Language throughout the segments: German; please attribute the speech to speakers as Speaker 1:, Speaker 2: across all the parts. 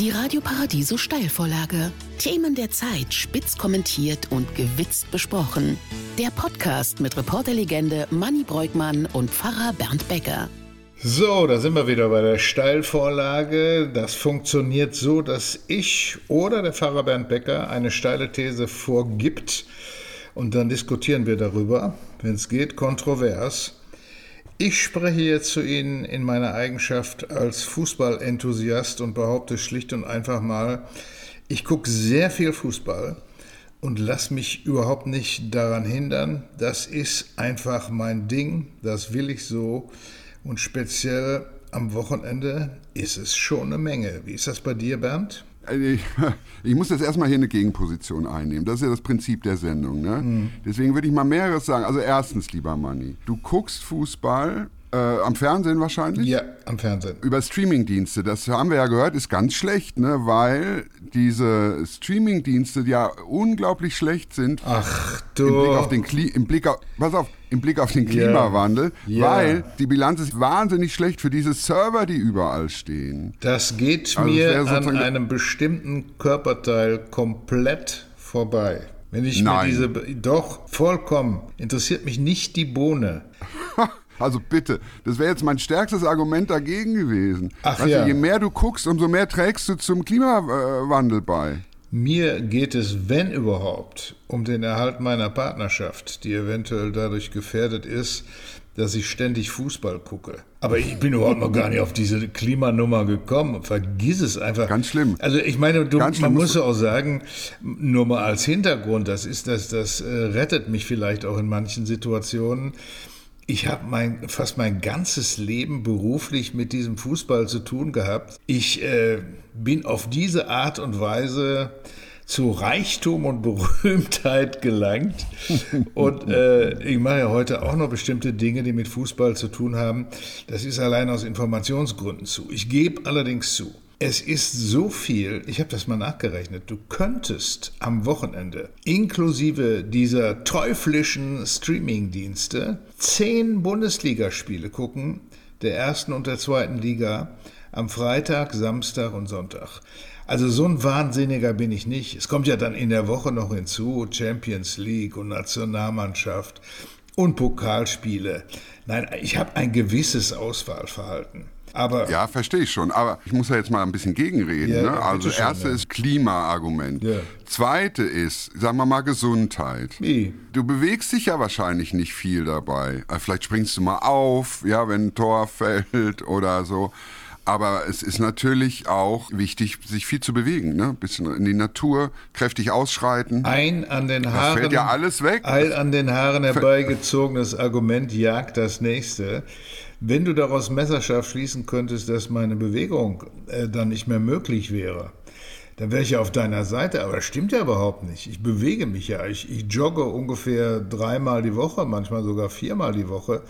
Speaker 1: Die Radio Paradiso Steilvorlage. Themen der Zeit spitz kommentiert und gewitzt besprochen. Der Podcast mit Reporterlegende Manny Breukmann und Pfarrer Bernd Becker.
Speaker 2: So, da sind wir wieder bei der Steilvorlage. Das funktioniert so, dass ich oder der Pfarrer Bernd Becker eine steile These vorgibt und dann diskutieren wir darüber, wenn es geht, kontrovers. Ich spreche jetzt zu Ihnen in meiner Eigenschaft als Fußballenthusiast und behaupte schlicht und einfach mal, ich gucke sehr viel Fußball und lasse mich überhaupt nicht daran hindern. Das ist einfach mein Ding, das will ich so. Und speziell am Wochenende ist es schon eine Menge. Wie ist das bei dir, Bernd?
Speaker 3: Ich, ich, muss jetzt erstmal hier eine Gegenposition einnehmen. Das ist ja das Prinzip der Sendung. Ne? Mhm. Deswegen würde ich mal mehreres sagen. Also erstens, lieber Manni, du guckst Fußball äh, am Fernsehen wahrscheinlich?
Speaker 2: Ja, am Fernsehen.
Speaker 3: Über Streamingdienste. Das haben wir ja gehört, ist ganz schlecht, ne? weil diese Streamingdienste ja unglaublich schlecht sind.
Speaker 2: Ach du.
Speaker 3: Im Blick auf den, Kli im Blick auf, pass auf, im Blick auf den Klimawandel, ja. weil die Bilanz ist wahnsinnig schlecht für diese Server, die überall stehen.
Speaker 2: Das geht also mir an einem bestimmten Körperteil komplett vorbei. Wenn ich Nein. mir diese. Doch, vollkommen. Interessiert mich nicht die Bohne.
Speaker 3: Also bitte, das wäre jetzt mein stärkstes Argument dagegen gewesen.
Speaker 2: Ach weißt ja.
Speaker 3: Du, je mehr du guckst, umso mehr trägst du zum Klimawandel bei.
Speaker 2: Mir geht es, wenn überhaupt, um den Erhalt meiner Partnerschaft, die eventuell dadurch gefährdet ist, dass ich ständig Fußball gucke. Aber ich bin überhaupt noch gar nicht auf diese Klimanummer gekommen. Vergiss es einfach.
Speaker 3: Ganz schlimm.
Speaker 2: Also ich meine, du, man muss auch sagen, nur mal als Hintergrund, das ist das, das äh, rettet mich vielleicht auch in manchen Situationen ich habe mein, fast mein ganzes Leben beruflich mit diesem Fußball zu tun gehabt. Ich äh, bin auf diese Art und Weise zu Reichtum und Berühmtheit gelangt. Und äh, ich mache ja heute auch noch bestimmte Dinge, die mit Fußball zu tun haben. Das ist allein aus Informationsgründen zu. Ich gebe allerdings zu, es ist so viel, ich habe das mal nachgerechnet, du könntest am Wochenende inklusive dieser teuflischen Streaming-Dienste zehn Bundesligaspiele gucken, der ersten und der zweiten Liga, am Freitag, Samstag und Sonntag. Also so ein Wahnsinniger bin ich nicht. Es kommt ja dann in der Woche noch hinzu, Champions League und Nationalmannschaft und Pokalspiele. Nein, ich habe ein gewisses Auswahlverhalten. Aber
Speaker 3: ja, verstehe ich schon. Aber ich muss ja jetzt mal ein bisschen gegenreden. Ja, ne? Also, schon, erste ja. ist Klimaargument. Ja. Zweite ist, sagen wir mal, Gesundheit.
Speaker 2: Wie?
Speaker 3: Du bewegst dich ja wahrscheinlich nicht viel dabei. Äh, vielleicht springst du mal auf, ja, wenn ein Tor fällt oder so. Aber es ist natürlich auch wichtig, sich viel zu bewegen, ne? Ein bisschen in die Natur, kräftig ausschreiten.
Speaker 2: Ein an den Haaren.
Speaker 3: Das fällt ja alles weg.
Speaker 2: Ein an den Haaren herbeigezogenes Argument jagt das nächste. Wenn du daraus Messerschaft schließen könntest, dass meine Bewegung äh, dann nicht mehr möglich wäre, dann wäre ich ja auf deiner Seite. Aber das stimmt ja überhaupt nicht. Ich bewege mich ja. Ich, ich jogge ungefähr dreimal die Woche, manchmal sogar viermal die Woche.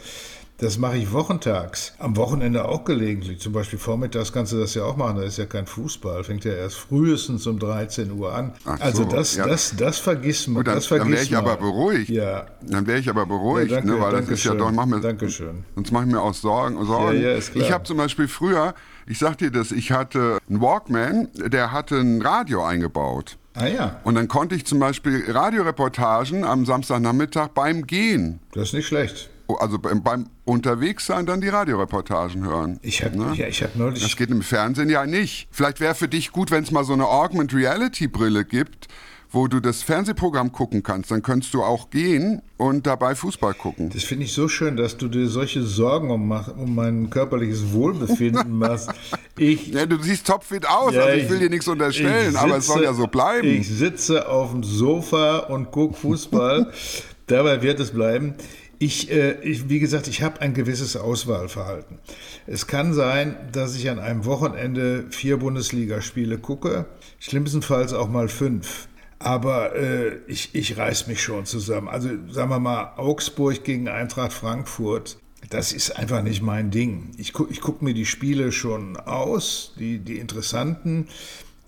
Speaker 2: Das mache ich wochentags. Am Wochenende auch gelegentlich. Zum Beispiel vormittags kannst du das ja auch machen. Da ist ja kein Fußball. Fängt ja erst frühestens um 13 Uhr an. Ach also so, das, ja. das, das vergisst man. Gut,
Speaker 3: dann,
Speaker 2: das dann
Speaker 3: wäre ich
Speaker 2: mal.
Speaker 3: aber beruhigt.
Speaker 2: Ja.
Speaker 3: Dann wäre ich aber beruhigt, ja, danke, ne, weil das ist ja doch, mach mir,
Speaker 2: Dankeschön.
Speaker 3: Sonst mache ich mir auch Sorgen. Sorgen. Ja, ja, ist klar. Ich habe zum Beispiel früher, ich sag dir das, ich hatte einen Walkman, der hatte ein Radio eingebaut.
Speaker 2: Ah ja.
Speaker 3: Und dann konnte ich zum Beispiel Radioreportagen am Samstagnachmittag beim Gehen.
Speaker 2: Das ist nicht schlecht
Speaker 3: also beim, beim Unterwegssein dann die Radioreportagen hören.
Speaker 2: Ich habe ne? ja, hab neulich.
Speaker 3: Das geht im Fernsehen ja nicht. Vielleicht wäre für dich gut, wenn es mal so eine Augment Reality Brille gibt, wo du das Fernsehprogramm gucken kannst. Dann könntest du auch gehen und dabei Fußball gucken.
Speaker 2: Das finde ich so schön, dass du dir solche Sorgen um, um mein körperliches Wohlbefinden machst.
Speaker 3: Ich, ja, du siehst topfit aus, ja, also ich will dir nichts unterstellen, sitze, aber es soll ja so bleiben.
Speaker 2: Ich sitze auf dem Sofa und gucke Fußball. Dabei wird es bleiben. Ich, äh, ich, wie gesagt, ich habe ein gewisses Auswahlverhalten. Es kann sein, dass ich an einem Wochenende vier Bundesligaspiele gucke, schlimmstenfalls auch mal fünf. Aber äh, ich, ich reiß mich schon zusammen. Also sagen wir mal, Augsburg gegen Eintracht Frankfurt, das ist einfach nicht mein Ding. Ich, gu, ich gucke mir die Spiele schon aus, die, die interessanten.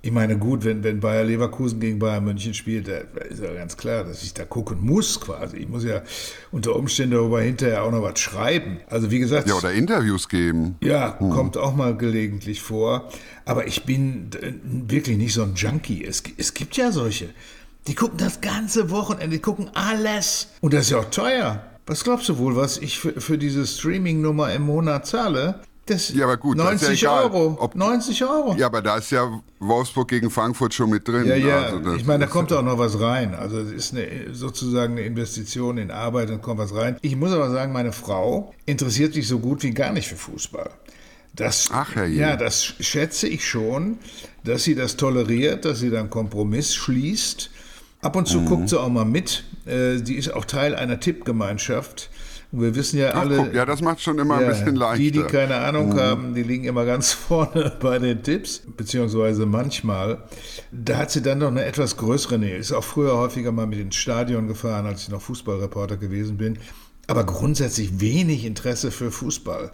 Speaker 2: Ich meine, gut, wenn, wenn Bayer Leverkusen gegen Bayern München spielt, da ist ja ganz klar, dass ich da gucken muss quasi. Ich muss ja unter Umständen darüber hinterher auch noch was schreiben. Also wie gesagt.
Speaker 3: Ja, oder Interviews geben.
Speaker 2: Ja, hm. kommt auch mal gelegentlich vor. Aber ich bin wirklich nicht so ein Junkie. Es, es gibt ja solche. Die gucken das ganze Wochenende, die gucken alles. Und das ist ja auch teuer. Was glaubst du wohl, was ich für, für diese Streaming-Nummer im Monat zahle?
Speaker 3: Das ja, aber gut,
Speaker 2: 90
Speaker 3: ja
Speaker 2: Euro. Ob, 90 Euro.
Speaker 3: Ja, aber da ist ja Wolfsburg gegen Frankfurt schon mit drin.
Speaker 2: Ja, ja. Also ich meine, da kommt auch noch was rein. Also es ist eine, sozusagen eine Investition in Arbeit und kommt was rein. Ich muss aber sagen, meine Frau interessiert sich so gut wie gar nicht für Fußball. Das,
Speaker 3: Ach, Herr
Speaker 2: ja, das schätze ich schon, dass sie das toleriert, dass sie dann Kompromiss schließt. Ab und zu mhm. guckt sie auch mal mit. Äh, sie ist auch Teil einer Tippgemeinschaft. Wir wissen ja
Speaker 3: Ach,
Speaker 2: alle.
Speaker 3: Guck, ja, das macht schon immer ja, ein bisschen leichter.
Speaker 2: Die, die keine Ahnung mhm. haben, die liegen immer ganz vorne bei den Tipps, beziehungsweise manchmal. Da hat sie dann noch eine etwas größere Nähe. Ist auch früher häufiger mal mit ins Stadion gefahren, als ich noch Fußballreporter gewesen bin. Aber grundsätzlich wenig Interesse für Fußball.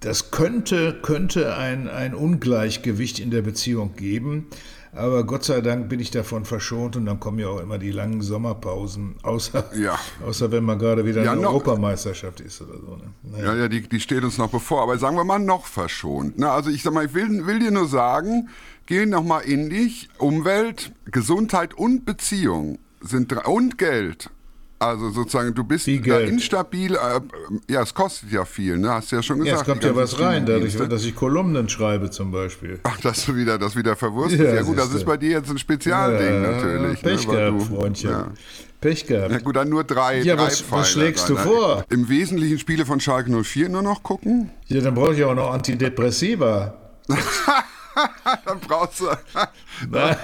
Speaker 2: Das könnte, könnte ein, ein Ungleichgewicht in der Beziehung geben. Aber Gott sei Dank bin ich davon verschont und dann kommen ja auch immer die langen Sommerpausen, außer, ja. außer wenn man gerade wieder ja, eine noch, Europameisterschaft ist oder so. Ne?
Speaker 3: Naja. Ja, ja, die, die steht uns noch bevor, aber sagen wir mal noch verschont. Na, also ich sag mal, ich will, will dir nur sagen, geh nochmal in dich, Umwelt, Gesundheit und Beziehung sind und Geld also sozusagen, du bist da instabil. Äh, ja, es kostet ja viel, ne? Hast du ja schon gesagt. Ja,
Speaker 2: es kommt ja was rein, dadurch, dass ich Kolumnen schreibe zum Beispiel.
Speaker 3: Ach, dass du wieder, das wieder verwurstest. Ja, ja gut, das ist bei dir jetzt ein Spezialding ja, natürlich.
Speaker 2: Pech ne, gehabt, du, Freundchen. Ja. Pech gehabt.
Speaker 3: Ja gut, dann nur drei,
Speaker 2: ja,
Speaker 3: drei
Speaker 2: was, was schlägst du vor?
Speaker 3: Im Wesentlichen Spiele von Schalke 04 nur noch gucken?
Speaker 2: Ja, dann brauche ich auch noch Antidepressiva.
Speaker 3: dann brauchst du.
Speaker 2: Na,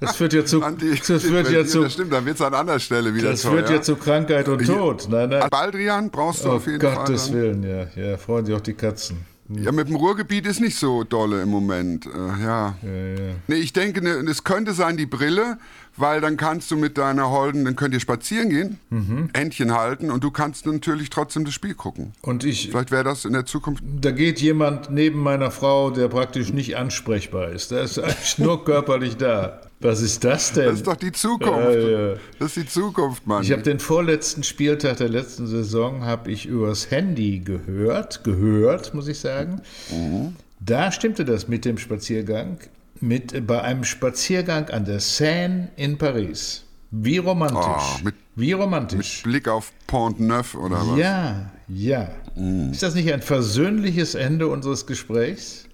Speaker 2: das führt ja zu. das führt ja zu
Speaker 3: das stimmt, dann wird es an anderer Stelle wieder
Speaker 2: Das führt ja zu Krankheit und Tod. Nein, nein.
Speaker 3: Baldrian brauchst du oh, auf jeden
Speaker 2: Gottes Fall. Gottes Willen, ja. Ja, freuen sich auch die Katzen.
Speaker 3: Ja, mit dem Ruhrgebiet ist nicht so dolle im Moment. Äh, ja. ja, ja. Nee, ich denke, ne, es könnte sein die Brille, weil dann kannst du mit deiner Holden, dann könnt ihr spazieren gehen, mhm. Entchen halten und du kannst natürlich trotzdem das Spiel gucken.
Speaker 2: Und ich.
Speaker 3: Vielleicht wäre das in der Zukunft.
Speaker 2: Da geht jemand neben meiner Frau, der praktisch nicht ansprechbar ist. Der ist eigentlich nur körperlich da. Was ist das denn?
Speaker 3: Das ist doch die Zukunft. Ja. Das ist die Zukunft, Mann.
Speaker 2: Ich habe den vorletzten Spieltag der letzten Saison habe ich übers Handy gehört, gehört, muss ich sagen. Mhm. Da stimmte das mit dem Spaziergang, mit bei einem Spaziergang an der Seine in Paris. Wie romantisch. Oh, mit, Wie romantisch.
Speaker 3: Mit Blick auf Pont Neuf oder was?
Speaker 2: Ja, ja. Mhm. Ist das nicht ein versöhnliches Ende unseres Gesprächs?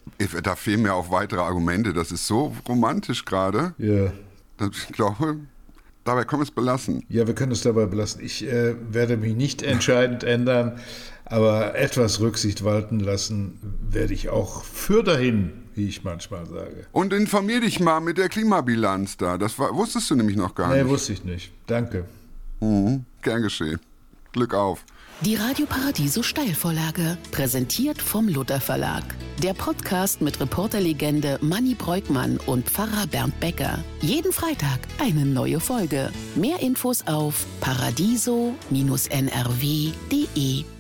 Speaker 3: Da fehlen mir auch weitere Argumente. Das ist so romantisch gerade.
Speaker 2: Ja.
Speaker 3: Ich glaube, dabei können wir es belassen.
Speaker 2: Ja, wir können es dabei belassen. Ich äh, werde mich nicht entscheidend ändern, aber etwas Rücksicht walten lassen werde ich auch für dahin, wie ich manchmal sage.
Speaker 3: Und informier dich mal mit der Klimabilanz da. Das war, wusstest du nämlich noch gar nee, nicht.
Speaker 2: Nee, wusste ich nicht. Danke.
Speaker 3: Mhm, gern geschehen. Glück auf.
Speaker 1: Die Radio Paradiso Steilvorlage, präsentiert vom Luther Verlag. Der Podcast mit Reporterlegende Manny Breukmann und Pfarrer Bernd Becker. Jeden Freitag eine neue Folge. Mehr Infos auf paradiso-nrw.de.